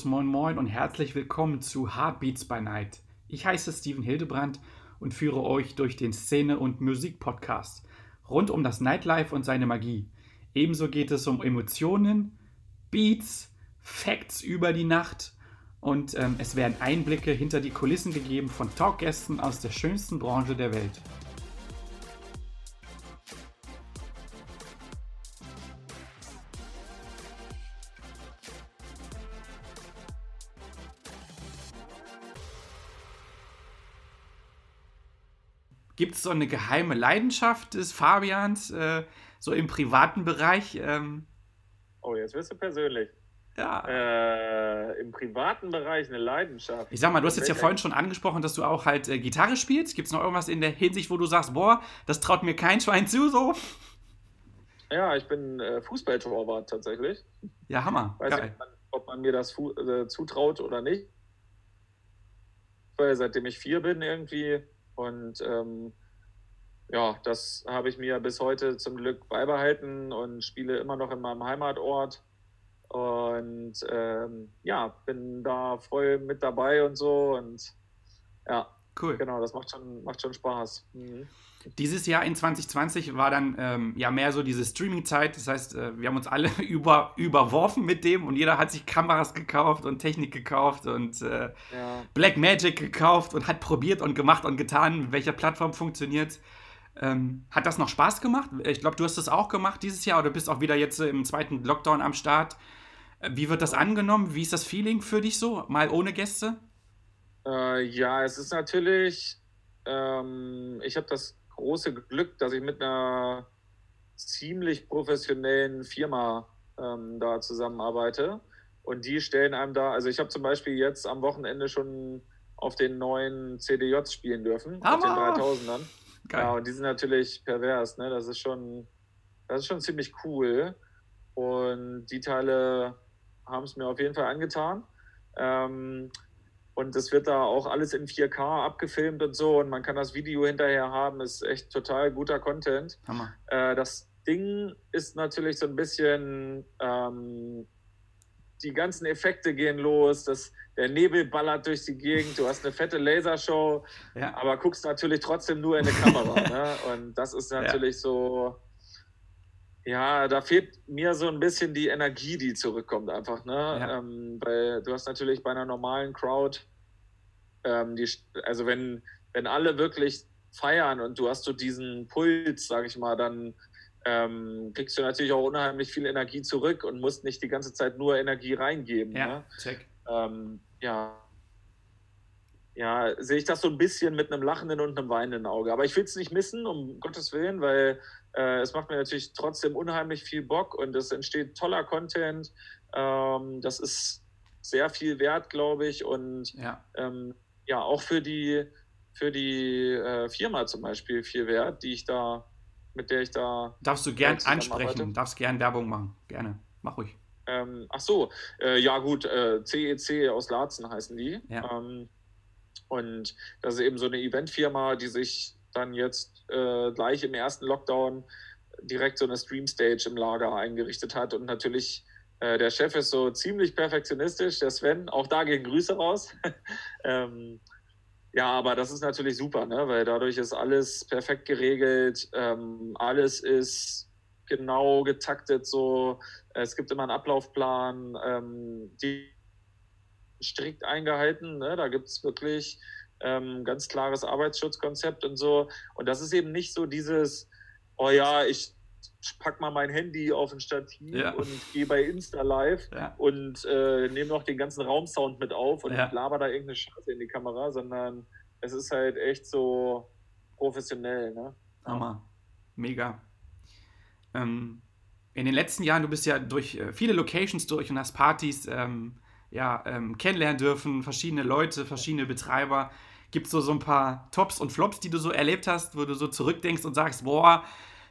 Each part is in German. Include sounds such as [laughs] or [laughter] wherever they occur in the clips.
Servus, moin moin und herzlich willkommen zu Heartbeats by Night. Ich heiße Steven Hildebrand und führe euch durch den Szene- und Musik-Podcast rund um das Nightlife und seine Magie. Ebenso geht es um Emotionen, Beats, Facts über die Nacht und ähm, es werden Einblicke hinter die Kulissen gegeben von Talkgästen aus der schönsten Branche der Welt. Gibt es so eine geheime Leidenschaft des Fabians, äh, so im privaten Bereich? Ähm, oh, jetzt wirst du persönlich. Ja. Äh, Im privaten Bereich eine Leidenschaft. Ich sag mal, du hast jetzt ja vorhin schon angesprochen, dass du auch halt äh, Gitarre spielst. Gibt es noch irgendwas in der Hinsicht, wo du sagst, boah, das traut mir kein Schwein zu, so? Ja, ich bin äh, Fußballtorwart tatsächlich. Ja, Hammer. Weiß nicht, ob man, ob man mir das äh, zutraut oder nicht. Weil seitdem ich vier bin irgendwie und ähm, ja, das habe ich mir bis heute zum Glück beibehalten und spiele immer noch in meinem Heimatort. Und ähm, ja, bin da voll mit dabei und so. Und ja, cool. Genau, das macht schon, macht schon Spaß. Mhm. Dieses Jahr in 2020 war dann ähm, ja mehr so diese Streaming-Zeit. Das heißt, äh, wir haben uns alle [laughs] über, überworfen mit dem und jeder hat sich Kameras gekauft und Technik gekauft und äh, ja. Black Magic gekauft und hat probiert und gemacht und getan, mit welcher Plattform funktioniert. Ähm, hat das noch Spaß gemacht? Ich glaube, du hast das auch gemacht dieses Jahr oder bist auch wieder jetzt im zweiten Lockdown am Start. Äh, wie wird das angenommen? Wie ist das Feeling für dich so, mal ohne Gäste? Äh, ja, es ist natürlich, ähm, ich habe das große Glück, dass ich mit einer ziemlich professionellen Firma ähm, da zusammenarbeite. Und die stellen einem da, also ich habe zum Beispiel jetzt am Wochenende schon auf den neuen CDJs spielen dürfen, Hammer. auf den 3000ern. Geil. Ja, und die sind natürlich pervers, ne? Das ist schon, das ist schon ziemlich cool. Und die Teile haben es mir auf jeden Fall angetan. Ähm, und es wird da auch alles in 4K abgefilmt und so. Und man kann das Video hinterher haben. Ist echt total guter Content. Hammer. Äh, das Ding ist natürlich so ein bisschen, ähm, die ganzen Effekte gehen los. Das, der Nebel ballert durch die Gegend. Du hast eine fette Lasershow, ja. aber guckst natürlich trotzdem nur in eine Kamera. [laughs] ne? Und das ist natürlich ja. so ja, da fehlt mir so ein bisschen die Energie, die zurückkommt einfach, ne? Ja. Ähm, weil du hast natürlich bei einer normalen Crowd, ähm, die, also wenn, wenn alle wirklich feiern und du hast so diesen Puls, sag ich mal, dann ähm, kriegst du natürlich auch unheimlich viel Energie zurück und musst nicht die ganze Zeit nur Energie reingeben. Ja, ne? check. Ähm, ja, ja, sehe ich das so ein bisschen mit einem lachenden und einem weinenden Auge. Aber ich will es nicht missen, um Gottes Willen, weil äh, es macht mir natürlich trotzdem unheimlich viel Bock und es entsteht toller Content. Ähm, das ist sehr viel wert, glaube ich. Und ja, ähm, ja auch für die, für die äh, Firma zum Beispiel viel wert, die ich da, mit der ich da. Darfst du gern ansprechen, darfst gern Werbung machen. Gerne. Mach ruhig. Ähm, ach so, äh, ja gut, äh, CEC aus Laatzen heißen die. Ja. Ähm, und das ist eben so eine Eventfirma, die sich dann jetzt äh, gleich im ersten Lockdown direkt so eine Streamstage im Lager eingerichtet hat. Und natürlich, äh, der Chef ist so ziemlich perfektionistisch, der Sven, auch da gehen Grüße raus. [laughs] ähm, ja, aber das ist natürlich super, ne? weil dadurch ist alles perfekt geregelt, ähm, alles ist genau getaktet so. Es gibt immer einen Ablaufplan, ähm, die strikt eingehalten. Ne? Da gibt es wirklich ähm, ganz klares Arbeitsschutzkonzept und so. Und das ist eben nicht so dieses, oh ja, ich pack mal mein Handy auf ein Stativ ja. und gehe bei Insta live ja. und äh, nehme noch den ganzen Raumsound mit auf und ja. laber da irgendeine Scheiße in die Kamera, sondern es ist halt echt so professionell. Ne? Hammer. Mega. Ähm, in den letzten Jahren, du bist ja durch äh, viele Locations durch und hast Partys ähm, ja, ähm, kennenlernen dürfen, verschiedene Leute, verschiedene Betreiber. Gibt es so, so ein paar Tops und Flops, die du so erlebt hast, wo du so zurückdenkst und sagst, boah,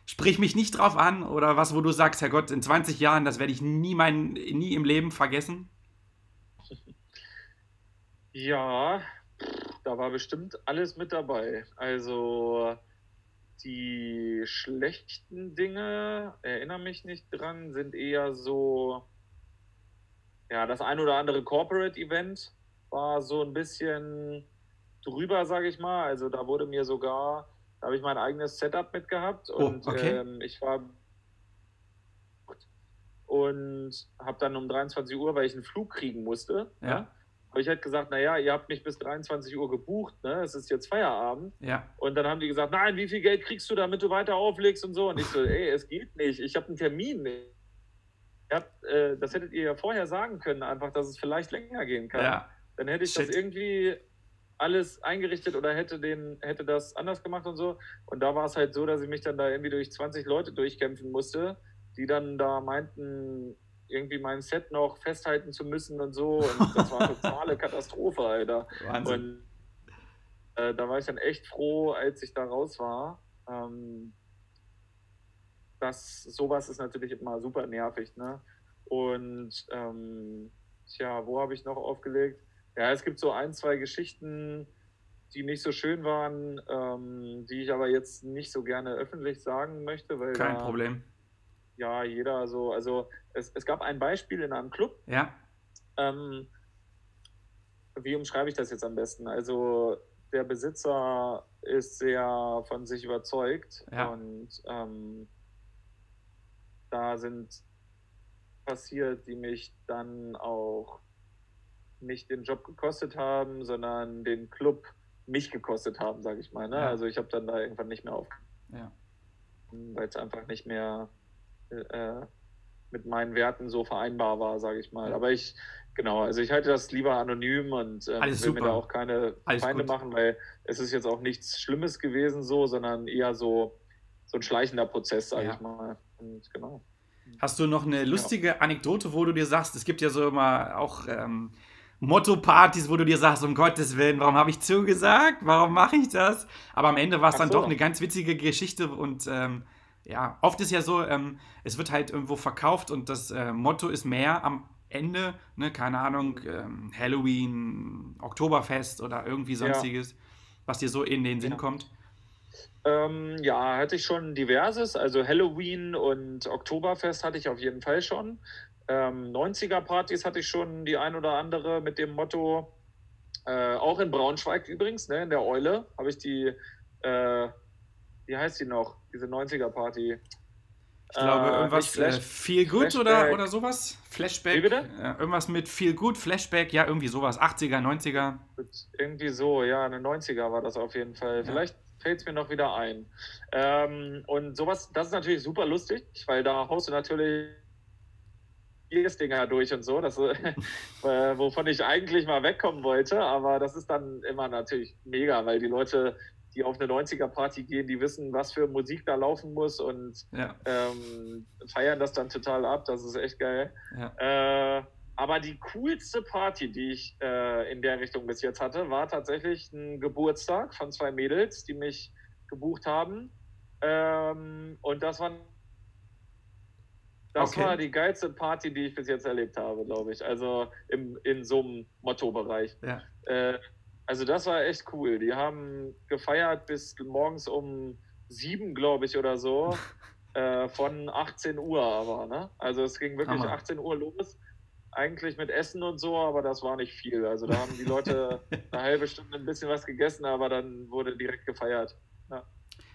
sprich mich nicht drauf an? Oder was, wo du sagst, Herrgott, in 20 Jahren, das werde ich nie, mein, nie im Leben vergessen? Ja, da war bestimmt alles mit dabei. Also die schlechten Dinge, erinnere mich nicht dran, sind eher so, ja, das ein oder andere Corporate Event war so ein bisschen drüber, sage ich mal. Also da wurde mir sogar, da habe ich mein eigenes Setup mitgehabt oh, und oh, okay. ähm, ich war und habe dann um 23 Uhr, weil ich einen Flug kriegen musste, ja. habe ich halt gesagt, naja, ihr habt mich bis 23 Uhr gebucht, ne? es ist jetzt Feierabend. Ja. Und dann haben die gesagt, nein, wie viel Geld kriegst du, damit du weiter auflegst und so. Und ich so, ey, es geht nicht, ich habe einen Termin. Habt, äh, das hättet ihr ja vorher sagen können, einfach, dass es vielleicht länger gehen kann. Ja. Dann hätte ich Shit. das irgendwie alles eingerichtet oder hätte den, hätte das anders gemacht und so. Und da war es halt so, dass ich mich dann da irgendwie durch 20 Leute durchkämpfen musste, die dann da meinten, irgendwie mein Set noch festhalten zu müssen und so. Und das war eine [laughs] totale Katastrophe, Alter. Wahnsinn. Und äh, da war ich dann echt froh, als ich da raus war. Ähm, das, sowas ist natürlich immer super nervig, ne? Und ähm, tja, wo habe ich noch aufgelegt? Ja, es gibt so ein, zwei Geschichten, die nicht so schön waren, ähm, die ich aber jetzt nicht so gerne öffentlich sagen möchte, weil. Kein da, Problem. Ja, jeder so, also es, es gab ein Beispiel in einem Club. Ja. Ähm, wie umschreibe ich das jetzt am besten? Also der Besitzer ist sehr von sich überzeugt ja. und ähm, da sind passiert, die mich dann auch nicht den Job gekostet haben, sondern den Club mich gekostet haben, sage ich mal. Ne? Ja. Also ich habe dann da irgendwann nicht mehr auf, ja. weil es einfach nicht mehr äh, mit meinen Werten so vereinbar war, sage ich mal. Ja. Aber ich, genau, also ich halte das lieber anonym und äh, will super. mir da auch keine Alles Feinde gut. machen, weil es ist jetzt auch nichts Schlimmes gewesen so, sondern eher so, so ein schleichender Prozess, sage ich mal. Und genau. Hast du noch eine lustige Anekdote, wo du dir sagst, es gibt ja so immer auch ähm, Motto-Partys, wo du dir sagst, um Gottes Willen, warum habe ich zugesagt? Warum mache ich das? Aber am Ende war es dann so. doch eine ganz witzige Geschichte und ähm, ja, oft ist ja so, ähm, es wird halt irgendwo verkauft und das äh, Motto ist mehr am Ende, ne, keine Ahnung, ähm, Halloween, Oktoberfest oder irgendwie sonstiges, ja. was dir so in den Sinn ja. kommt. Ähm, ja, hatte ich schon diverses. Also Halloween und Oktoberfest hatte ich auf jeden Fall schon. Ähm, 90er-Partys hatte ich schon die ein oder andere mit dem Motto, äh, auch in Braunschweig übrigens, ne, in der Eule, habe ich die, äh, wie heißt die noch, diese 90er-Party? Ich glaube, äh, irgendwas äh, Feel Good oder, oder sowas. Flashback. Wie bitte? Ja, irgendwas mit Feel Good, Flashback, ja, irgendwie sowas. 80er, 90er. Irgendwie so, ja, eine 90er war das auf jeden Fall. Ja. Vielleicht fällt es mir noch wieder ein. Ähm, und sowas, das ist natürlich super lustig, weil da haust du natürlich Dinger durch und so, das, [laughs] äh, wovon ich eigentlich mal wegkommen wollte, aber das ist dann immer natürlich mega, weil die Leute, die auf eine 90er-Party gehen, die wissen, was für Musik da laufen muss und ja. ähm, feiern das dann total ab, das ist echt geil. Ja. Äh, aber die coolste Party, die ich äh, in der Richtung bis jetzt hatte, war tatsächlich ein Geburtstag von zwei Mädels, die mich gebucht haben. Ähm, und das war das okay. war die geilste Party, die ich bis jetzt erlebt habe, glaube ich. Also im, in so einem Motto-Bereich. Ja. Äh, also das war echt cool. Die haben gefeiert bis morgens um sieben, glaube ich, oder so. [laughs] äh, von 18 Uhr aber. Ne? Also es ging wirklich Hammer. 18 Uhr los eigentlich mit Essen und so, aber das war nicht viel. Also da haben die Leute [laughs] eine halbe Stunde ein bisschen was gegessen, aber dann wurde direkt gefeiert.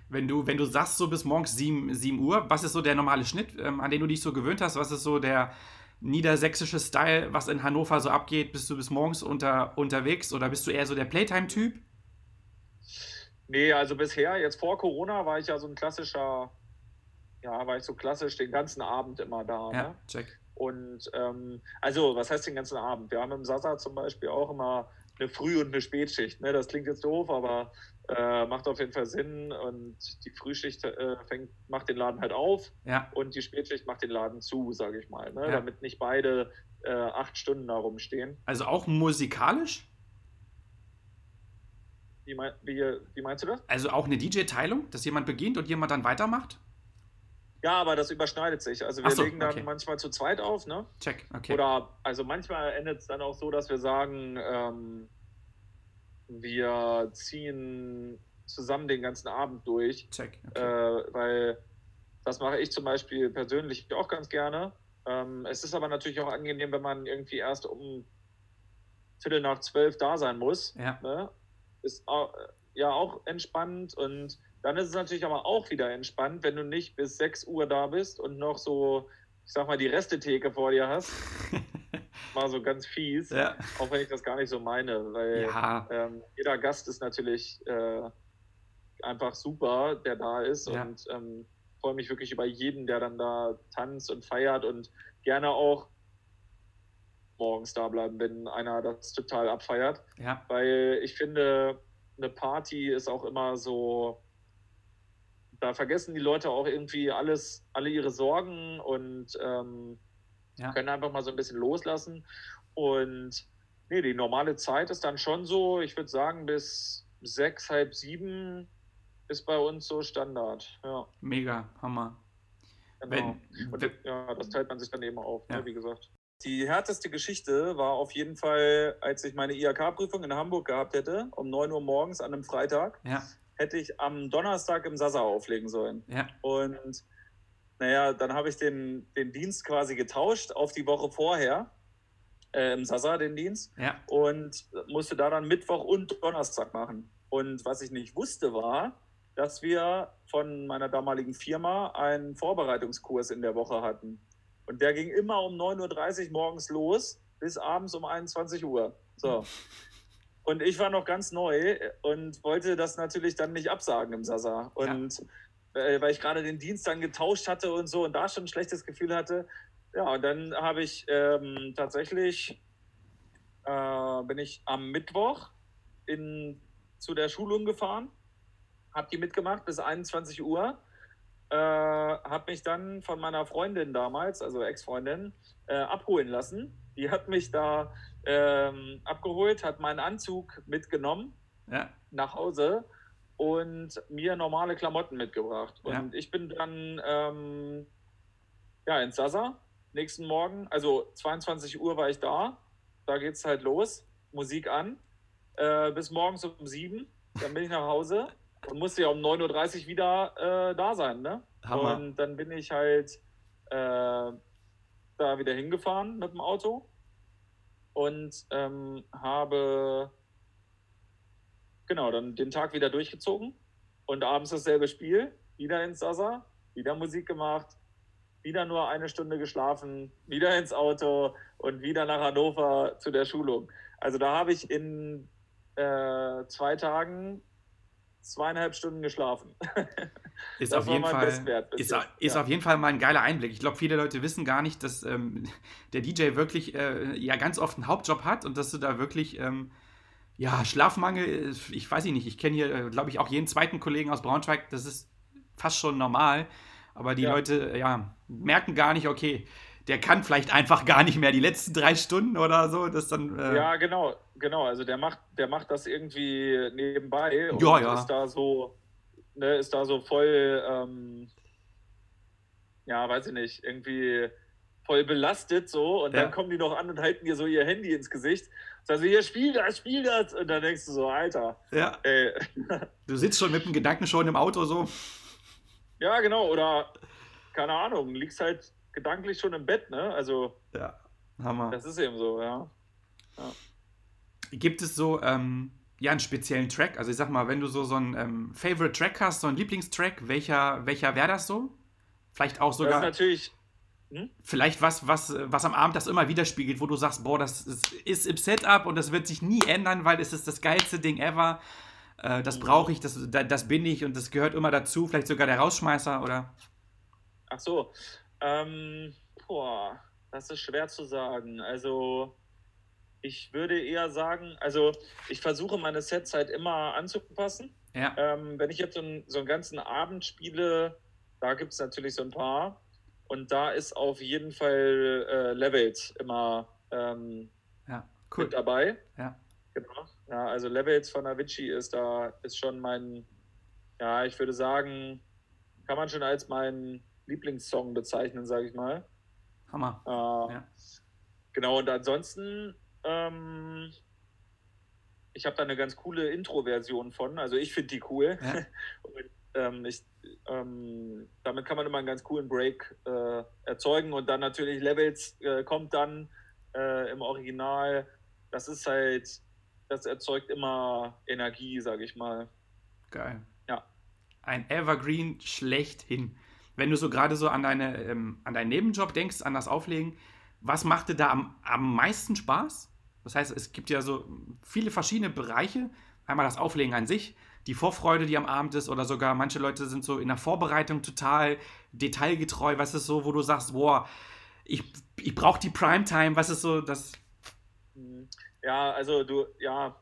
Wenn du, wenn du sagst, so bis morgens 7, 7 Uhr, was ist so der normale Schnitt, ähm, an den du dich so gewöhnt hast? Was ist so der niedersächsische Style, was in Hannover so abgeht? Bist du bis morgens unter, unterwegs oder bist du eher so der Playtime-Typ? Nee, also bisher, jetzt vor Corona, war ich ja so ein klassischer, ja, war ich so klassisch den ganzen Abend immer da. Ja, ne? check. Und ähm, also, was heißt den ganzen Abend? Wir haben im Sasa zum Beispiel auch immer eine Früh- und eine Spätschicht. Ne? Das klingt jetzt doof, aber äh, macht auf jeden Fall Sinn. Und die Frühschicht äh, fängt, macht den Laden halt auf ja. und die Spätschicht macht den Laden zu, sage ich mal. Ne? Ja. Damit nicht beide äh, acht Stunden da rumstehen. Also auch musikalisch? Wie, mein, wie, wie meinst du das? Also auch eine DJ-Teilung, dass jemand beginnt und jemand dann weitermacht? Ja, aber das überschneidet sich. Also wir so, legen dann okay. manchmal zu zweit auf, ne? Check, okay. Oder also manchmal endet es dann auch so, dass wir sagen, ähm, wir ziehen zusammen den ganzen Abend durch. Check. Okay. Äh, weil das mache ich zum Beispiel persönlich auch ganz gerne. Ähm, es ist aber natürlich auch angenehm, wenn man irgendwie erst um Viertel nach zwölf da sein muss. Ja. Ne? Ist auch, ja auch entspannt und dann ist es natürlich aber auch wieder entspannt, wenn du nicht bis 6 Uhr da bist und noch so, ich sag mal, die Restetheke vor dir hast. [laughs] mal so ganz fies, ja. auch wenn ich das gar nicht so meine, weil ja. ähm, jeder Gast ist natürlich äh, einfach super, der da ist ja. und ähm, freue mich wirklich über jeden, der dann da tanzt und feiert und gerne auch morgens da bleiben, wenn einer das total abfeiert. Weil ich finde, eine Party ist auch immer so, da vergessen die Leute auch irgendwie alles, alle ihre Sorgen und ähm, ja. können einfach mal so ein bisschen loslassen. Und nee, die normale Zeit ist dann schon so, ich würde sagen, bis sechs, halb sieben ist bei uns so Standard. Ja. Mega, Hammer. Genau. Wenn, und, ja, das teilt man sich dann eben auf, ne, ja. ne, wie gesagt. Die härteste Geschichte war auf jeden Fall, als ich meine IHK-Prüfung in Hamburg gehabt hätte, um 9 Uhr morgens an einem Freitag, ja. hätte ich am Donnerstag im Sasa auflegen sollen. Ja. Und naja, dann habe ich den, den Dienst quasi getauscht auf die Woche vorher, äh, im Sasa den Dienst, ja. und musste da dann Mittwoch und Donnerstag machen. Und was ich nicht wusste war, dass wir von meiner damaligen Firma einen Vorbereitungskurs in der Woche hatten. Und der ging immer um 9.30 Uhr morgens los bis abends um 21 Uhr. So. [laughs] Und ich war noch ganz neu und wollte das natürlich dann nicht absagen im Sasa. Und ja. Äh, weil ich gerade den Dienst dann getauscht hatte und so und da schon ein schlechtes Gefühl hatte. Ja, und dann habe ich ähm, tatsächlich, äh, bin ich am Mittwoch in, zu der Schulung gefahren, habe die mitgemacht bis 21 Uhr äh, habe mich dann von meiner Freundin damals, also Ex-Freundin, äh, abholen lassen. Die hat mich da ähm, abgeholt, hat meinen Anzug mitgenommen ja. nach Hause und mir normale Klamotten mitgebracht. Und ja. ich bin dann ähm, ja, in Sasa nächsten Morgen, also 22 Uhr war ich da. Da geht es halt los, Musik an, äh, bis morgens um 7. Dann bin ich nach Hause und musste ja um 9.30 Uhr wieder äh, da sein, ne? Hammer. Und dann bin ich halt äh, da wieder hingefahren mit dem Auto und ähm, habe genau dann den Tag wieder durchgezogen und abends dasselbe Spiel, wieder ins Sasa, wieder Musik gemacht, wieder nur eine Stunde geschlafen, wieder ins Auto und wieder nach Hannover zu der Schulung. Also da habe ich in äh, zwei Tagen zweieinhalb Stunden geschlafen. [laughs] Ist, auf jeden, Fall, ist, ist ja. auf jeden Fall mal ein geiler Einblick. Ich glaube, viele Leute wissen gar nicht, dass ähm, der DJ wirklich äh, ja ganz oft einen Hauptjob hat und dass du da wirklich ähm, ja Schlafmangel, ich weiß nicht, ich kenne hier, äh, glaube ich, auch jeden zweiten Kollegen aus Braunschweig, das ist fast schon normal. Aber die ja. Leute ja, merken gar nicht, okay, der kann vielleicht einfach gar nicht mehr die letzten drei Stunden oder so. Das dann, äh ja, genau, genau. Also der macht, der macht das irgendwie nebenbei und ja, ja. ist da so, ne, ist da so voll, ähm, ja, weiß ich nicht, irgendwie voll belastet so und ja. dann kommen die noch an und halten dir so ihr Handy ins Gesicht. Sagen sie, hier, spiel das, spiel das. Und dann denkst du so, Alter. Ja. Ey. [laughs] Du sitzt schon mit dem Gedanken schon im Auto so. Ja, genau. Oder, keine Ahnung, liegst halt gedanklich schon im Bett, ne? Also. Ja, Hammer. Das ist eben so, ja. ja. Gibt es so, ähm, ja, einen speziellen Track? Also ich sag mal, wenn du so, so einen ähm, Favorite Track hast, so einen Lieblingstrack, welcher, welcher wäre das so? Vielleicht auch sogar. Das ist natürlich. Hm? Vielleicht was, was, was am Abend das immer widerspiegelt, wo du sagst, boah, das ist, ist im Setup und das wird sich nie ändern, weil es ist das geilste Ding ever. Äh, das mhm. brauche ich, das, das bin ich und das gehört immer dazu. Vielleicht sogar der Rausschmeißer, oder? Ach so. Ähm, boah, das ist schwer zu sagen. Also, ich würde eher sagen, also ich versuche meine Sets halt immer anzupassen. Ja. Ähm, wenn ich jetzt so, ein, so einen ganzen Abend spiele, da gibt es natürlich so ein paar. Und da ist auf jeden Fall äh, Levels immer ähm, ja, cool. mit dabei. Ja. Genau. Ja, also Levels von Avicii ist da, ist schon mein, ja, ich würde sagen, kann man schon als mein Lieblingssong bezeichnen, sage ich mal. Hammer. Äh, ja. Genau, und ansonsten, ähm, ich habe da eine ganz coole Intro-Version von. Also ich finde die cool. Ja. [laughs] Und, ähm, ich, ähm, damit kann man immer einen ganz coolen Break äh, erzeugen und dann natürlich Levels äh, kommt dann äh, im Original. Das ist halt, das erzeugt immer Energie, sage ich mal. Geil. Ja. Ein Evergreen schlechthin. Wenn du so gerade so an, deine, ähm, an deinen Nebenjob denkst, an das Auflegen, was macht dir da am, am meisten Spaß? Das heißt, es gibt ja so viele verschiedene Bereiche. Einmal das Auflegen an sich, die Vorfreude, die am Abend ist, oder sogar manche Leute sind so in der Vorbereitung total detailgetreu. Was ist so, wo du sagst, boah, ich, ich brauche die Primetime. Was ist so das? Ja, also du, ja,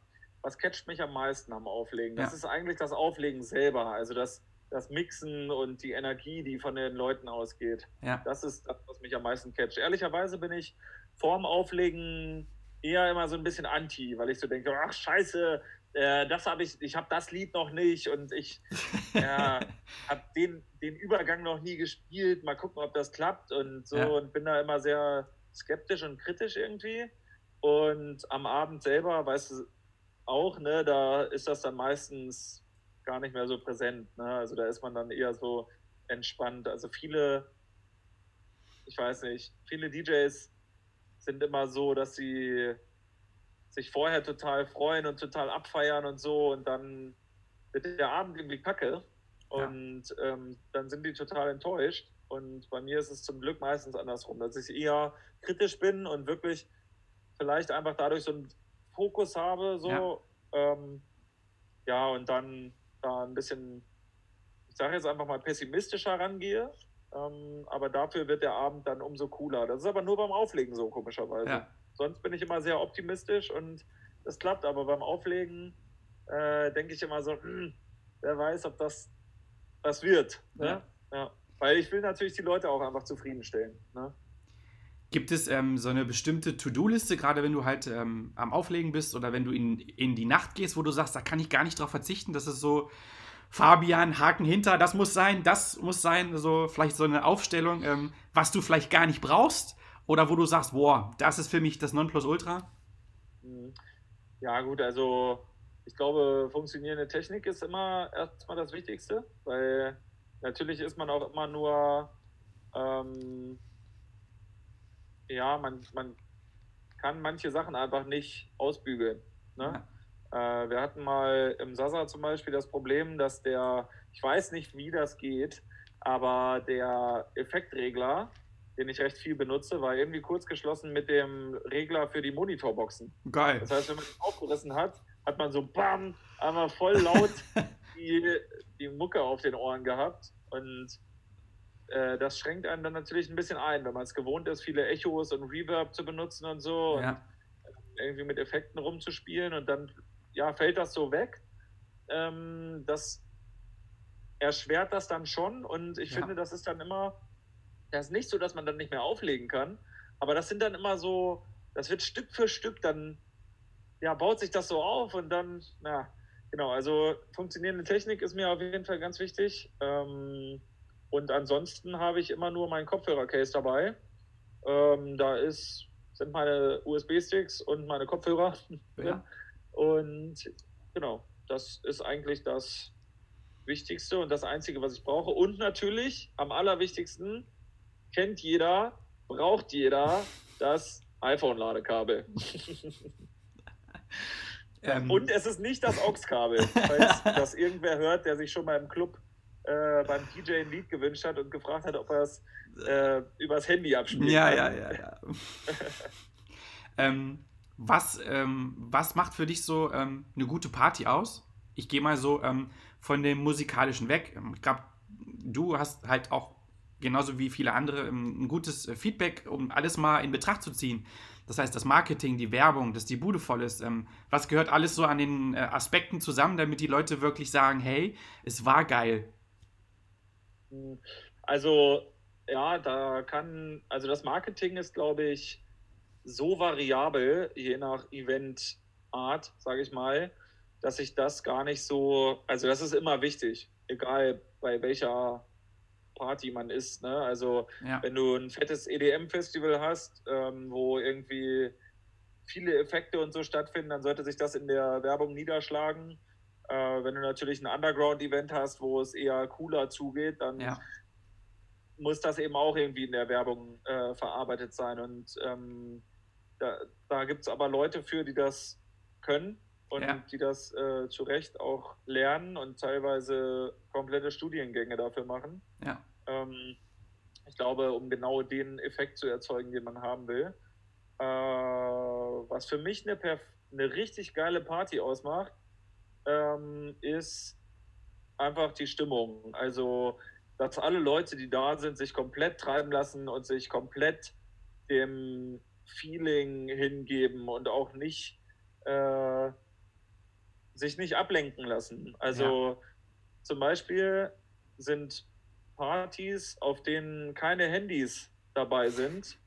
was catcht mich am meisten am Auflegen? Das ja. ist eigentlich das Auflegen selber. Also das, das Mixen und die Energie, die von den Leuten ausgeht. Ja. Das ist das, was mich am meisten catcht. Ehrlicherweise bin ich vorm Auflegen eher immer so ein bisschen anti, weil ich so denke, ach scheiße, äh, das habe ich, ich habe das Lied noch nicht und ich [laughs] ja, habe den, den Übergang noch nie gespielt. Mal gucken, ob das klappt und so ja. und bin da immer sehr skeptisch und kritisch irgendwie. Und am Abend selber, weißt du auch, ne, da ist das dann meistens gar nicht mehr so präsent. Ne? Also da ist man dann eher so entspannt. Also viele, ich weiß nicht, viele DJs sind immer so, dass sie sich vorher total freuen und total abfeiern und so und dann wird der Abend irgendwie kacke und ja. ähm, dann sind die total enttäuscht. Und bei mir ist es zum Glück meistens andersrum, dass ich eher kritisch bin und wirklich vielleicht einfach dadurch so einen Fokus habe, so ja, ähm, ja und dann da ein bisschen, ich sage jetzt einfach mal pessimistischer rangehe ähm, aber dafür wird der Abend dann umso cooler. Das ist aber nur beim Auflegen so, komischerweise. Ja. Sonst bin ich immer sehr optimistisch und das klappt, aber beim Auflegen äh, denke ich immer so, hm, wer weiß, ob das was wird. Ne? Ja. ja. Weil ich will natürlich die Leute auch einfach zufriedenstellen. Ne? Gibt es ähm, so eine bestimmte To-Do-Liste, gerade wenn du halt ähm, am Auflegen bist oder wenn du in, in die Nacht gehst, wo du sagst, da kann ich gar nicht drauf verzichten? Das ist so, Fabian, Haken hinter, das muss sein, das muss sein, so vielleicht so eine Aufstellung, ähm, was du vielleicht gar nicht brauchst oder wo du sagst, boah, das ist für mich das Nonplusultra? Mhm. Ja, gut, also ich glaube, funktionierende Technik ist immer erstmal das Wichtigste, weil natürlich ist man auch immer nur, ähm, ja, man, man kann manche Sachen einfach nicht ausbügeln. Ne? Ja. Äh, wir hatten mal im Sasa zum Beispiel das Problem, dass der, ich weiß nicht, wie das geht, aber der Effektregler, den ich recht viel benutze, war irgendwie kurz geschlossen mit dem Regler für die Monitorboxen. Geil. Das heißt, wenn man ihn aufgerissen hat, hat man so BAM, einmal voll laut [laughs] die, die Mucke auf den Ohren gehabt. Und äh, das schränkt einen dann natürlich ein bisschen ein, wenn man es gewohnt ist, viele Echos und Reverb zu benutzen und so. Ja. Und irgendwie mit Effekten rumzuspielen und dann ja, fällt das so weg. Ähm, das erschwert das dann schon und ich ja. finde, das ist dann immer, das ist nicht so, dass man dann nicht mehr auflegen kann, aber das sind dann immer so, das wird Stück für Stück dann, ja, baut sich das so auf und dann, na, genau, also funktionierende Technik ist mir auf jeden Fall ganz wichtig. Ähm, und ansonsten habe ich immer nur mein Kopfhörer-Case dabei. Ähm, da ist, sind meine USB-Sticks und meine Kopfhörer. [laughs] Ja. Und genau, das ist eigentlich das Wichtigste und das Einzige, was ich brauche. Und natürlich, am allerwichtigsten, kennt jeder, braucht jeder das iPhone-Ladekabel. [laughs] ähm. Und es ist nicht das AUX-Kabel, falls [laughs] das irgendwer hört, der sich schon mal im Club äh, beim DJ ein Lied gewünscht hat und gefragt hat, ob er es äh, übers Handy abspielt. Ja, kann. ja, ja, ja. [laughs] ähm, was, ähm, was macht für dich so ähm, eine gute Party aus? Ich gehe mal so ähm, von dem musikalischen weg. Ähm, ich glaube, du hast halt auch genauso wie viele andere ähm, ein gutes äh, Feedback, um alles mal in Betracht zu ziehen. Das heißt, das Marketing, die Werbung, dass die Bude voll ist. Ähm, was gehört alles so an den äh, Aspekten zusammen, damit die Leute wirklich sagen, hey, es war geil? Also ja, da kann, also das Marketing ist, glaube ich, so variabel, je nach Eventart, sage ich mal, dass ich das gar nicht so, also das ist immer wichtig, egal bei welcher Party man ist. Ne? Also ja. wenn du ein fettes EDM-Festival hast, ähm, wo irgendwie viele Effekte und so stattfinden, dann sollte sich das in der Werbung niederschlagen. Äh, wenn du natürlich ein Underground-Event hast, wo es eher cooler zugeht, dann ja. muss das eben auch irgendwie in der Werbung äh, verarbeitet sein. Und ähm, da, da gibt es aber Leute für, die das können und ja. die das äh, zu Recht auch lernen und teilweise komplette Studiengänge dafür machen. Ja. Ähm, ich glaube, um genau den Effekt zu erzeugen, den man haben will. Äh, was für mich eine, eine richtig geile Party ausmacht, ähm, ist einfach die Stimmung. Also, dass alle Leute, die da sind, sich komplett treiben lassen und sich komplett dem Feeling hingeben und auch nicht äh, sich nicht ablenken lassen. Also ja. zum Beispiel sind Partys, auf denen keine Handys dabei sind,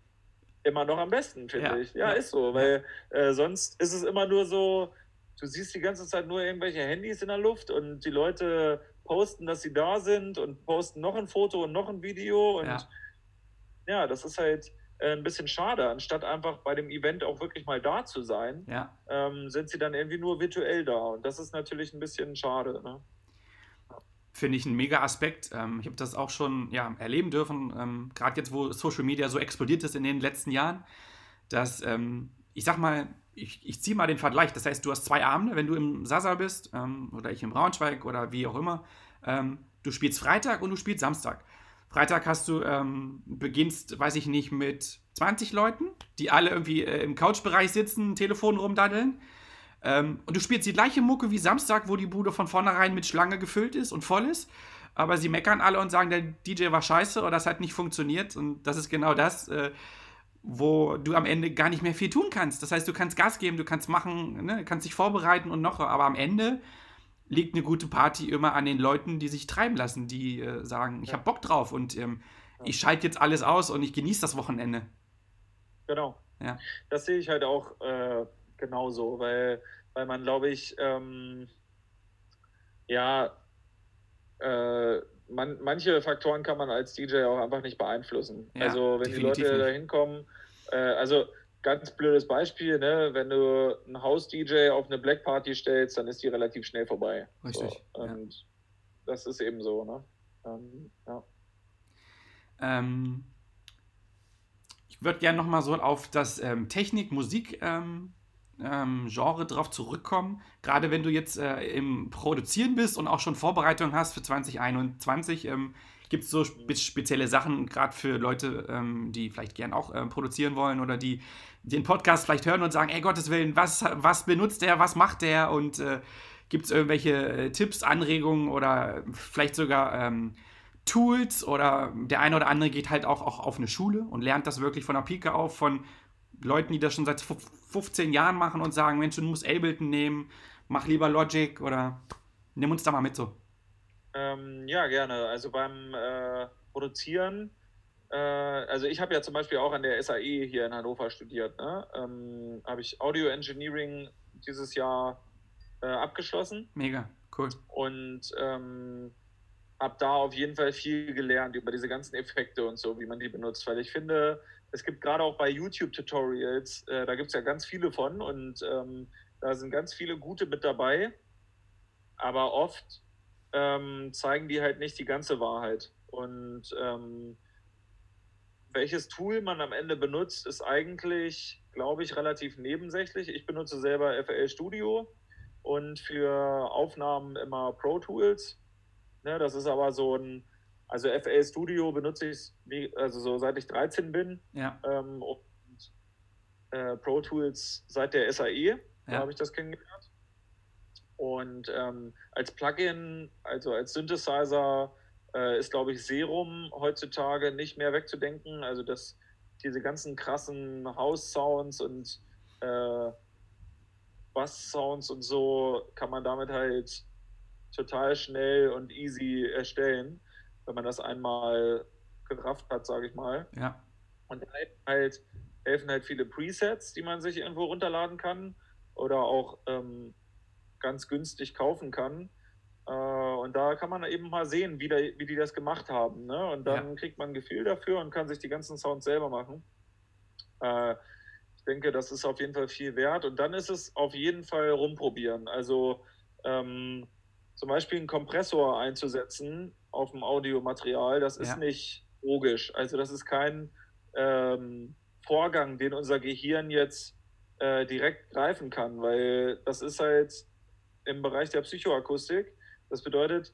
immer noch am besten, finde ja. ich. Ja, ist so, weil äh, sonst ist es immer nur so, du siehst die ganze Zeit nur irgendwelche Handys in der Luft und die Leute posten, dass sie da sind und posten noch ein Foto und noch ein Video und ja, ja das ist halt ein bisschen schade. Anstatt einfach bei dem Event auch wirklich mal da zu sein, ja. ähm, sind sie dann irgendwie nur virtuell da. Und das ist natürlich ein bisschen schade. Ne? Finde ich ein mega Aspekt. Ähm, ich habe das auch schon ja, erleben dürfen, ähm, gerade jetzt, wo Social Media so explodiert ist in den letzten Jahren, dass ähm, ich sag mal, ich, ich ziehe mal den Vergleich. Das heißt, du hast zwei Abende, wenn du im Sasa bist ähm, oder ich im Braunschweig oder wie auch immer. Ähm, du spielst Freitag und du spielst Samstag. Freitag hast du, ähm, beginnst, weiß ich nicht, mit 20 Leuten, die alle irgendwie äh, im Couchbereich sitzen, Telefon rumdaddeln. Ähm, und du spielst die gleiche Mucke wie Samstag, wo die Bude von vornherein mit Schlange gefüllt ist und voll ist. Aber sie meckern alle und sagen, der DJ war scheiße oder das hat nicht funktioniert. Und das ist genau das, äh, wo du am Ende gar nicht mehr viel tun kannst. Das heißt, du kannst Gas geben, du kannst machen, ne, kannst dich vorbereiten und noch, aber am Ende liegt eine gute Party immer an den Leuten, die sich treiben lassen, die äh, sagen, ich ja. habe Bock drauf und ähm, ja. ich schalte jetzt alles aus und ich genieße das Wochenende. Genau. Ja. Das sehe ich halt auch äh, genauso, weil, weil man, glaube ich, ähm, ja, äh, man, manche Faktoren kann man als DJ auch einfach nicht beeinflussen. Ja, also wenn die Leute da hinkommen, äh, also ganz blödes Beispiel, ne? wenn du einen House-DJ auf eine Black Party stellst, dann ist die relativ schnell vorbei. Richtig. So, und ja. das ist eben so, ne? Ähm, ja. Ähm, ich würde gerne nochmal so auf das ähm, Technik, Musik ähm, ähm, drauf zurückkommen. Gerade wenn du jetzt äh, im Produzieren bist und auch schon Vorbereitungen hast für 2021, ähm, gibt es so spe spezielle Sachen, gerade für Leute, ähm, die vielleicht gern auch äh, produzieren wollen oder die den Podcast vielleicht hören und sagen, ey Gottes Willen, was, was benutzt der, was macht der und äh, gibt es irgendwelche äh, Tipps, Anregungen oder vielleicht sogar ähm, Tools oder der eine oder andere geht halt auch, auch auf eine Schule und lernt das wirklich von der Pike auf, von Leuten, die das schon seit 15 Jahren machen und sagen, Mensch, du musst Ableton nehmen, mach lieber Logic oder nimm uns da mal mit so. Ähm, ja, gerne. Also beim äh, Produzieren äh, also ich habe ja zum Beispiel auch an der SAE hier in Hannover studiert. Ne? Ähm, habe ich Audio Engineering dieses Jahr äh, abgeschlossen. Mega, cool. Und ähm, habe da auf jeden Fall viel gelernt über diese ganzen Effekte und so, wie man die benutzt, weil ich finde, es gibt gerade auch bei YouTube-Tutorials, äh, da gibt es ja ganz viele von und ähm, da sind ganz viele gute mit dabei, aber oft ähm, zeigen die halt nicht die ganze Wahrheit. Und ähm, welches Tool man am Ende benutzt, ist eigentlich, glaube ich, relativ nebensächlich. Ich benutze selber FL Studio und für Aufnahmen immer Pro Tools. Ne, das ist aber so ein, also FL Studio benutze ich also so seit ich 13 bin. Ja. Ähm, und äh, Pro Tools seit der SAE, ja. da habe ich das kennengelernt. Und ähm, als Plugin, also als Synthesizer, äh, ist, glaube ich, Serum heutzutage nicht mehr wegzudenken. Also dass diese ganzen krassen House-Sounds und äh, Bass-Sounds und so kann man damit halt total schnell und easy erstellen, wenn man das einmal gerafft hat, sage ich mal. Ja. Und halt helfen halt viele Presets, die man sich irgendwo runterladen kann oder auch ähm, ganz günstig kaufen kann. Äh, und da kann man eben mal sehen, wie, da, wie die das gemacht haben. Ne? Und dann ja. kriegt man ein Gefühl dafür und kann sich die ganzen Sounds selber machen. Äh, ich denke, das ist auf jeden Fall viel wert. Und dann ist es auf jeden Fall rumprobieren. Also ähm, zum Beispiel einen Kompressor einzusetzen auf dem Audiomaterial, das ist ja. nicht logisch. Also das ist kein ähm, Vorgang, den unser Gehirn jetzt äh, direkt greifen kann, weil das ist halt im Bereich der Psychoakustik. Das bedeutet,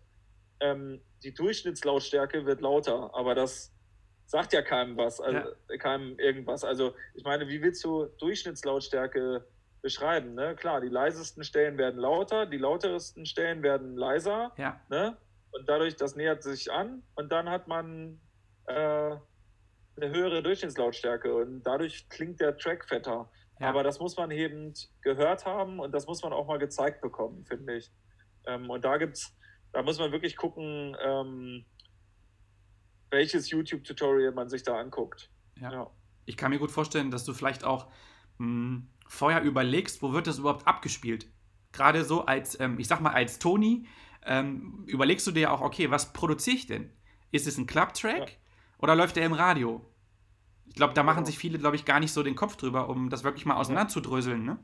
ähm, die Durchschnittslautstärke wird lauter, aber das sagt ja keinem was, also ja. keinem irgendwas. Also ich meine, wie willst du Durchschnittslautstärke beschreiben? Ne? Klar, die leisesten Stellen werden lauter, die lauteresten Stellen werden leiser. Ja. Ne? Und dadurch, das nähert sich an und dann hat man äh, eine höhere Durchschnittslautstärke und dadurch klingt der Track fetter. Ja. Aber das muss man eben gehört haben und das muss man auch mal gezeigt bekommen, finde ich. Ähm, und da gibt's, da muss man wirklich gucken, ähm, welches YouTube-Tutorial man sich da anguckt. Ja. ja. Ich kann mir gut vorstellen, dass du vielleicht auch mh, hm, vorher überlegst, wo wird das überhaupt abgespielt? Gerade so als, ähm, ich sag mal, als Tony, ähm, überlegst du dir auch, okay, was produziere ich denn? Ist es ein Club-Track ja. oder läuft der im Radio? Ich glaube, da machen genau. sich viele, glaube ich, gar nicht so den Kopf drüber, um das wirklich mal auseinanderzudröseln, ne?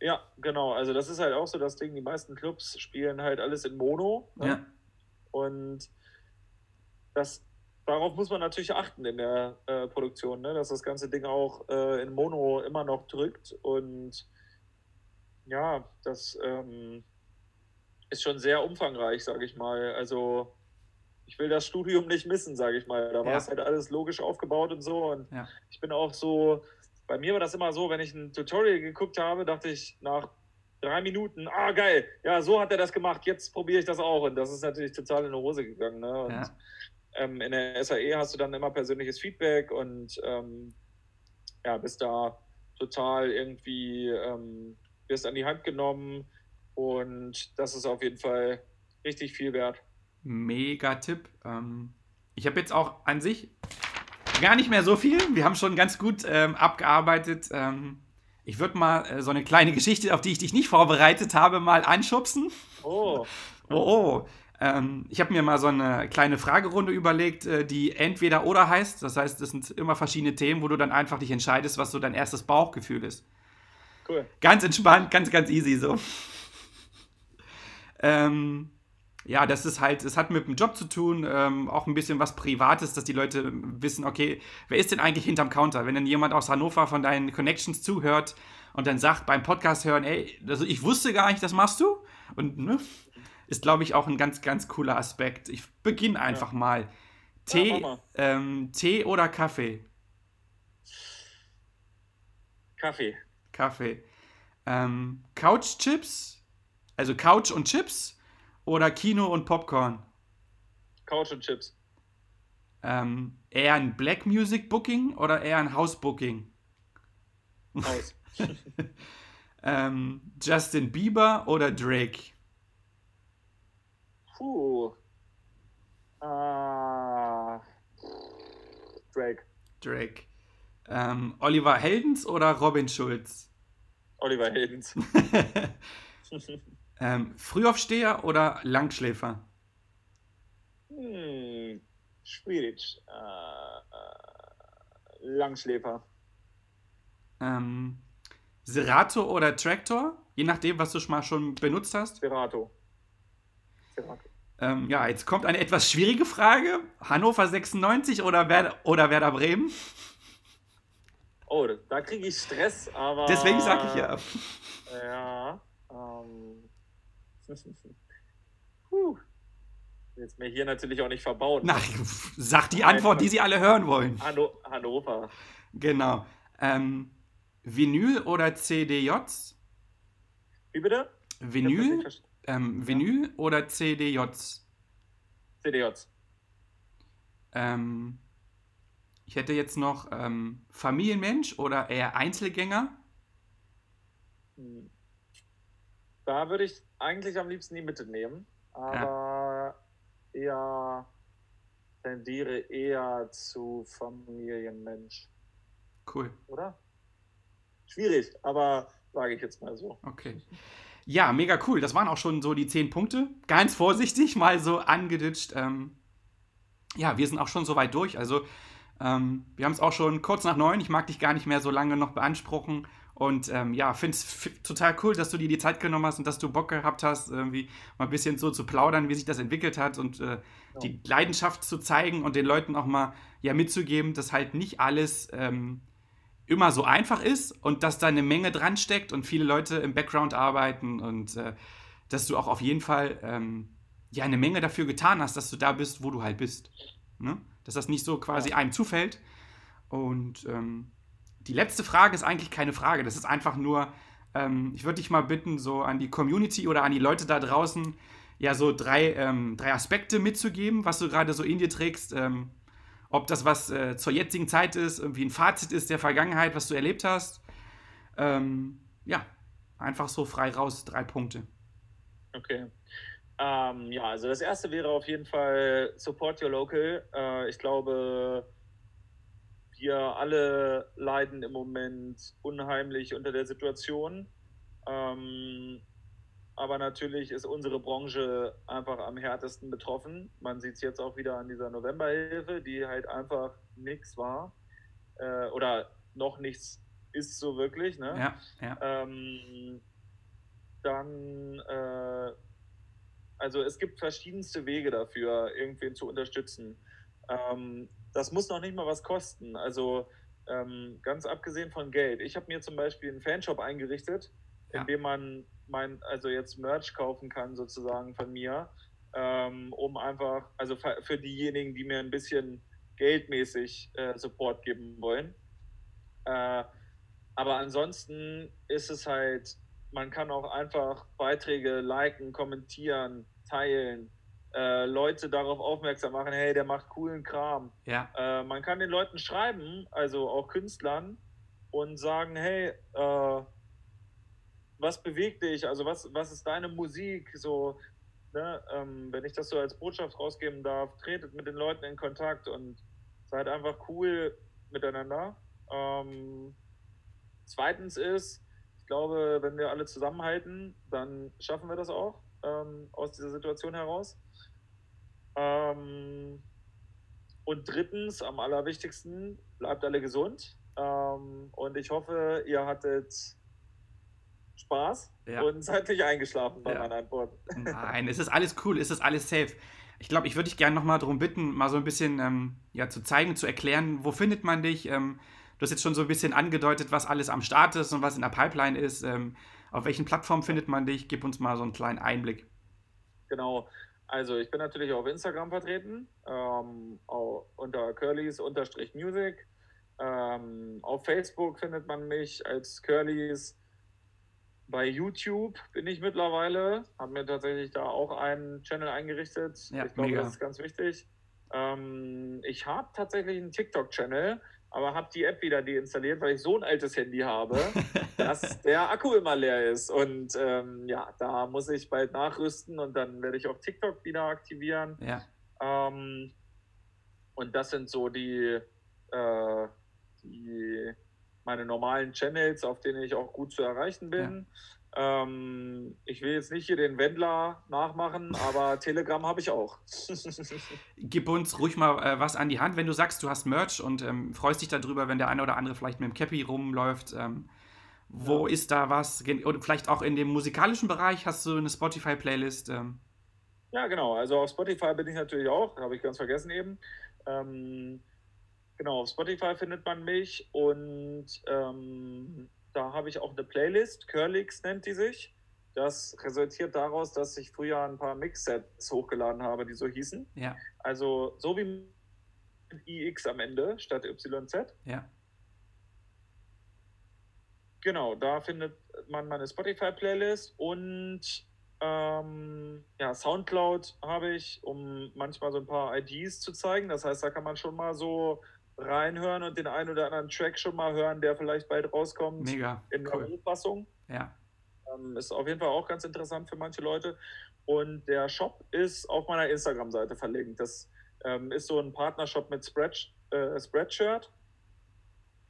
Ja, genau. Also das ist halt auch so das Ding, die meisten Clubs spielen halt alles in Mono. Ne? Ja. Und das darauf muss man natürlich achten in der äh, Produktion, ne? dass das ganze Ding auch äh, in Mono immer noch drückt. Und ja, das ähm, ist schon sehr umfangreich, sage ich mal. Also ich will das Studium nicht missen, sage ich mal. Da war es halt alles logisch aufgebaut und so. Und ja. ich bin auch so, bei mir war das immer so, wenn ich ein Tutorial geguckt habe, dachte ich nach drei Minuten, ah geil, ja, so hat er das gemacht, jetzt probiere ich das auch. Und das ist natürlich total in die Hose gegangen. Ne? Und ja ähm, in der SAE hast du dann immer persönliches Feedback und ähm, ja, bist da total irgendwie, ähm, wirst an die Hand genommen und das ist auf jeden Fall richtig viel wert. Mega Tipp. Ähm, ich habe jetzt auch an sich gar nicht mehr so viel. Wir haben schon ganz gut ähm, abgearbeitet. Ähm, ich würde mal äh, so eine kleine Geschichte, auf die ich dich nicht vorbereitet habe, mal anschubsen. Oh. [laughs] Oh, oh. Ähm, ich habe mir mal so eine kleine Fragerunde überlegt, äh, die entweder oder heißt. Das heißt, es sind immer verschiedene Themen, wo du dann einfach dich entscheidest, was so dein erstes Bauchgefühl ist. Cool. Ganz entspannt, ganz, ganz easy so. [laughs] ähm, ja, das ist halt, es hat mit dem Job zu tun, ähm, auch ein bisschen was Privates, dass die Leute wissen, okay, wer ist denn eigentlich hinterm Counter? Wenn dann jemand aus Hannover von deinen Connections zuhört und dann sagt beim Podcast hören, ey, also ich wusste gar nicht, das machst du. Und ne, ist, glaube ich, auch ein ganz, ganz cooler Aspekt. Ich beginne einfach ja. mal. Tee, ja, ähm, Tee oder Kaffee? Kaffee. Kaffee. Ähm, Couch-Chips? Also Couch und Chips? Oder Kino und Popcorn? Couch und Chips. Ähm, eher ein Black Music Booking oder eher ein House Booking? Haus. [laughs] ähm, Justin Bieber oder Drake? Puh. Uh, Drake. Drake. Ähm, Oliver Heldens oder Robin Schulz? Oliver Heldens. [laughs] ähm, Frühaufsteher oder Langschläfer? Hm, schwierig. Uh, uh, Langschläfer. Ähm, Serato oder Traktor? Je nachdem, was du schon mal schon benutzt hast. Serato. Ähm, ja, jetzt kommt eine etwas schwierige Frage. Hannover 96 oder Werder, oder Werder Bremen? Oh, da kriege ich Stress, aber. Deswegen sage ich ja. Ja. Ähm. Puh. Jetzt mir hier natürlich auch nicht verbauen. Na, sag die Antwort, die sie alle hören wollen. Hanno Hannover. Genau. Ähm, Vinyl oder CDJs? Wie bitte? Vinyl ähm, Vinyl oder CDJs? CDJs. Ähm, ich hätte jetzt noch ähm, Familienmensch oder eher Einzelgänger. Da würde ich eigentlich am liebsten die Mitte nehmen, aber ja. eher tendiere eher zu Familienmensch. Cool. Oder? Schwierig, aber sage ich jetzt mal so. Okay. Ja, mega cool. Das waren auch schon so die zehn Punkte. Ganz vorsichtig mal so angeditscht. Ähm, ja, wir sind auch schon so weit durch. Also Ähm, wir haben es auch schon kurz nach neun. Ich mag dich gar nicht mehr so lange noch beanspruchen. Und ähm, ja, finde es total cool, dass du dir die Zeit genommen hast und dass du Bock gehabt hast, irgendwie mal ein bisschen so zu plaudern, wie sich das entwickelt hat und äh, die Leidenschaft zu zeigen und den Leuten auch mal ja mitzugeben, dass halt nicht alles ähm, immer so einfach ist und dass da eine Menge dran steckt und viele Leute im Background arbeiten und äh, dass du auch auf jeden Fall ähm, ja eine Menge dafür getan hast, dass du da bist, wo du halt bist. Ne? Dass das nicht so quasi einem zufällt. Und ähm, die letzte Frage ist eigentlich keine Frage. Das ist einfach nur, ähm, ich würde dich mal bitten, so an die Community oder an die Leute da draußen, ja, so drei, ähm, drei Aspekte mitzugeben, was du gerade so in dir trägst. Ähm, ob das was äh, zur jetzigen Zeit ist, irgendwie ein Fazit ist der Vergangenheit, was du erlebt hast. Ähm, ja, einfach so frei raus, drei Punkte. Okay. Ähm, ja, also das erste wäre auf jeden Fall Support Your Local. Äh, ich glaube, wir alle leiden im Moment unheimlich unter der Situation. Ähm, aber natürlich ist unsere Branche einfach am härtesten betroffen. Man sieht es jetzt auch wieder an dieser Novemberhilfe, die halt einfach nichts war. Äh, oder noch nichts ist so wirklich. Ne? Ja, ja. Ähm, dann, äh, also es gibt verschiedenste Wege dafür, irgendwen zu unterstützen. Ähm, das muss noch nicht mal was kosten. Also ähm, ganz abgesehen von Geld. Ich habe mir zum Beispiel einen Fanshop eingerichtet, ja. in dem man mein, also jetzt Merch kaufen kann sozusagen von mir, ähm, um einfach, also für diejenigen, die mir ein bisschen geldmäßig äh, Support geben wollen. Äh, aber ansonsten ist es halt, man kann auch einfach Beiträge liken, kommentieren, teilen, äh, Leute darauf aufmerksam machen, hey, der macht coolen Kram. Ja. Äh, man kann den Leuten schreiben, also auch Künstlern, und sagen, hey, äh, was bewegt dich? Also was, was ist deine Musik? So, ne, ähm, wenn ich das so als Botschaft rausgeben darf, tretet mit den Leuten in Kontakt und seid einfach cool miteinander. Ähm, zweitens ist, ich glaube, wenn wir alle zusammenhalten, dann schaffen wir das auch ähm, aus dieser Situation heraus. Ähm, und drittens, am allerwichtigsten, bleibt alle gesund. Ähm, und ich hoffe, ihr hattet Spaß ja. und seid nicht eingeschlafen bei ja. meinen Antworten. Nein, es ist alles cool, es ist alles safe. Ich glaube, ich würde dich gerne nochmal darum bitten, mal so ein bisschen ähm, ja, zu zeigen, zu erklären, wo findet man dich? Ähm, du hast jetzt schon so ein bisschen angedeutet, was alles am Start ist und was in der Pipeline ist. Ähm, auf welchen Plattformen findet man dich? Gib uns mal so einen kleinen Einblick. Genau, also ich bin natürlich auf Instagram vertreten, ähm, unter curlys-music. Ähm, auf Facebook findet man mich als Curlys. Bei YouTube bin ich mittlerweile, habe mir tatsächlich da auch einen Channel eingerichtet. Ja, ich glaube, das ist ganz wichtig. Ähm, ich habe tatsächlich einen TikTok-Channel, aber habe die App wieder deinstalliert, weil ich so ein altes Handy habe, [laughs] dass der Akku immer leer ist. Und ähm, ja, da muss ich bald nachrüsten und dann werde ich auch TikTok wieder aktivieren. Ja. Ähm, und das sind so die, äh, die meine normalen Channels, auf denen ich auch gut zu erreichen bin. Ja. Ähm, ich will jetzt nicht hier den Wendler nachmachen, aber Telegram habe ich auch. [laughs] Gib uns ruhig mal äh, was an die Hand, wenn du sagst, du hast Merch und ähm, freust dich darüber, wenn der eine oder andere vielleicht mit dem Cappy rumläuft. Ähm, wo ja. ist da was? Oder vielleicht auch in dem musikalischen Bereich hast du eine Spotify-Playlist? Ähm? Ja, genau. Also auf Spotify bin ich natürlich auch, habe ich ganz vergessen eben. Ähm, genau, auf Spotify findet man mich und ähm, da habe ich auch eine Playlist, Curlix nennt die sich. Das resultiert daraus, dass ich früher ein paar Mix-Sets hochgeladen habe, die so hießen. Ja. Also so wie IX am Ende statt YZ. Ja. Genau, da findet man meine Spotify-Playlist und ähm, ja, Soundcloud habe ich, um manchmal so ein paar IDs zu zeigen. Das heißt, da kann man schon mal so reinhören und den einen oder anderen Track schon mal hören, der vielleicht bald rauskommt. Mega. In der cool. Fassung. Ja. Ähm, ist auf jeden Fall auch ganz interessant für manche Leute. Und der Shop ist auf meiner Instagram-Seite verlinkt. Das ähm, ist so ein Partnershop mit Spread, äh, Spreadshirt.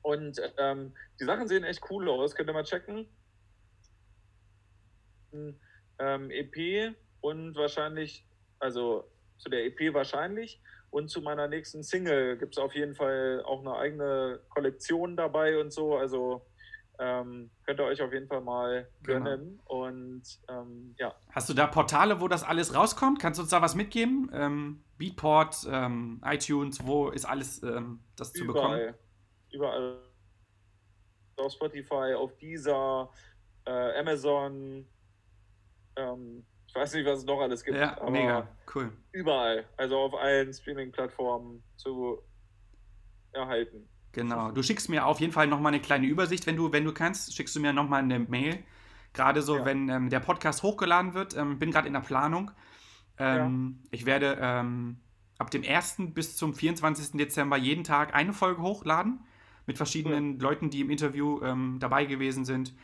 Und ähm, die Sachen sehen echt cool aus. Könnt ihr mal checken. Ähm, EP und wahrscheinlich, also zu der EP wahrscheinlich Und zu meiner nächsten Single gibt es auf jeden Fall auch eine eigene Kollektion dabei und so. Also ähm, könnt ihr euch auf jeden Fall mal genau. gönnen. Genau. Und ähm, ja. Hast du da Portale, wo das alles rauskommt? Kannst du uns da was mitgeben? Ähm, Beatport, ähm, iTunes, wo ist alles ähm, das zu Überall. bekommen? Überall. Auf Spotify, auf Deezer, äh, Amazon, ähm, ich weiß nicht, was es noch alles gibt. Ja, mega, cool. Überall, also auf allen Streaming-Plattformen zu erhalten. Genau. Du schickst mir auf jeden Fall nochmal eine kleine Übersicht, wenn du, wenn du kannst, schickst du mir nochmal eine Mail. Gerade so, ja. wenn ähm, der Podcast hochgeladen wird. Ähm, bin gerade in der Planung. Ähm, ja. Ich werde ähm, ab dem 1. bis zum 24. Dezember jeden Tag eine Folge hochladen mit verschiedenen cool. Leuten, die im Interview ähm, dabei gewesen sind.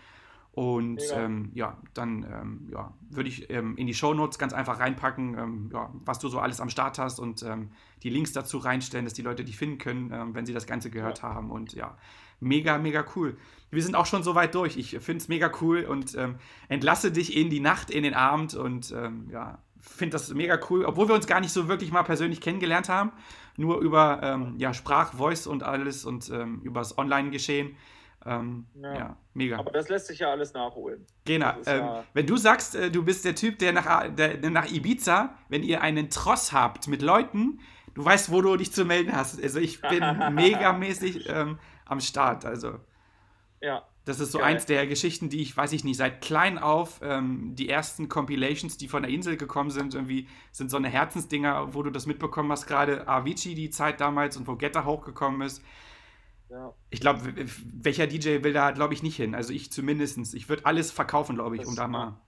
Und ähm, ja, dann ähm, ja, würde ich ähm, in die Shownotes ganz einfach reinpacken, ähm, ja, was du so alles am Start hast und ähm, die Links dazu reinstellen, dass die Leute dich finden können, ähm, wenn sie das Ganze gehört ja. haben. Und ja, mega, mega cool. Wir sind auch schon so weit durch. Ich finde es mega cool und entlasse dich in die Nacht, in den Abend und ja, finde das mega cool, obwohl wir uns gar nicht so wirklich mal persönlich kennengelernt haben, nur über ja, Sprach, Voice und alles und über das Online-Geschehen. Ähm, ja. ja. mega. Aber das lässt sich ja alles nachholen. Genau. Ähm, ja wenn du sagst, äh, du bist der Typ, der nach, der, der nach Ibiza, wenn ihr einen Tross habt mit Leuten, du weißt, wo du dich zu melden hast. Also ich bin [laughs] megamäßig ähm, am Start. Also. Ja. Das ist so Geil. eins der Geschichten, die ich, weiß ich nicht, seit klein auf, ähm, die ersten Compilations, die von der Insel gekommen sind, irgendwie sind so eine Herzensdinger, wo du das mitbekommen hast, gerade Avicii die Zeit damals und wo Getter hochgekommen ist. Ja. Ich glaube, welcher DJ will da, glaube ich, nicht hin. Also ich zumindest. Ich würde alles verkaufen, glaube ich, das um da mal.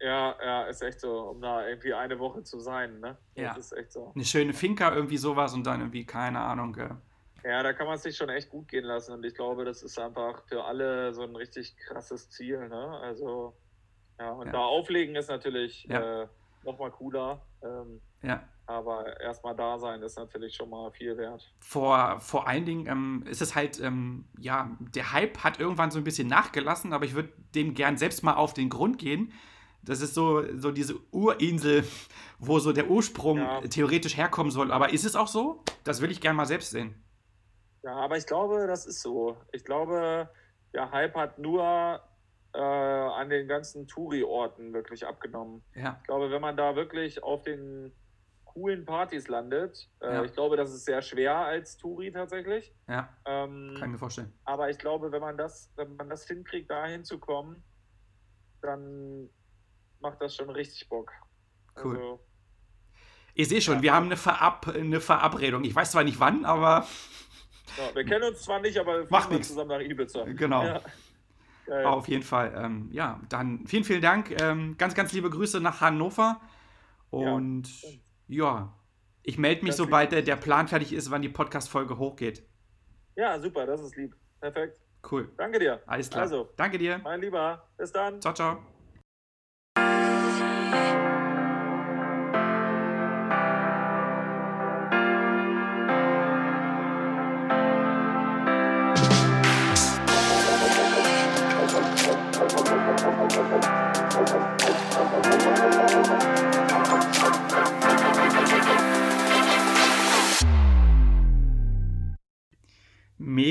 Ja, ja, ist echt so, um da irgendwie eine Woche zu sein, ne? Das ja. ist echt so. Eine schöne Finca, irgendwie sowas und dann irgendwie, keine Ahnung. Ja, da kann man es sich schon echt gut gehen lassen und ich glaube, das ist einfach für alle so ein richtig krasses Ziel, ne? Also, ja, und ja. da auflegen ist natürlich ja. äh, nochmal cooler. Ähm, ja. Aber erstmal da sein ist natürlich schon mal viel wert. Vor, vor allen Dingen ähm, ist es halt, ähm, ja, der Hype hat irgendwann so ein bisschen nachgelassen, aber ich würde dem gern selbst mal auf den Grund gehen. Das ist so, so diese Urinsel, [laughs] wo so der Ursprung ja. theoretisch herkommen soll. Aber ist es auch so? Das will ich gern mal selbst sehen. Ja, aber ich glaube, das ist so. Ich glaube, der Hype hat nur äh, an den ganzen Touri-Orten wirklich abgenommen. Ja. Ich glaube, wenn man da wirklich auf den coolen Partys landet. Äh, ja. Ich glaube, das ist sehr schwer als Touri tatsächlich. Ja. Ähm, Kann ich mir vorstellen. Aber ich glaube, wenn man das, wenn man das hinkriegt, da hinzukommen, dann macht das schon richtig Bock. Cool. Also, ich sehe schon, ja. wir haben eine, Verab eine Verabredung. Ich weiß zwar nicht wann, aber. [laughs] Ja, wir kennen uns zwar nicht, aber wir Macht zusammen nach Ibiza. Genau. Ja. Auf jeden Fall. Ähm, ja, dann vielen, vielen Dank. Ähm, ganz, ganz liebe Grüße nach Hannover. Und ja, ich melde mich, das sobald der, der Plan fertig ist, wann die Podcast-Folge hochgeht. Ja, super, das ist lieb. Perfekt. Cool. Danke dir. Alles klar. Also, danke dir. Mein Lieber, bis dann. Ciao, ciao.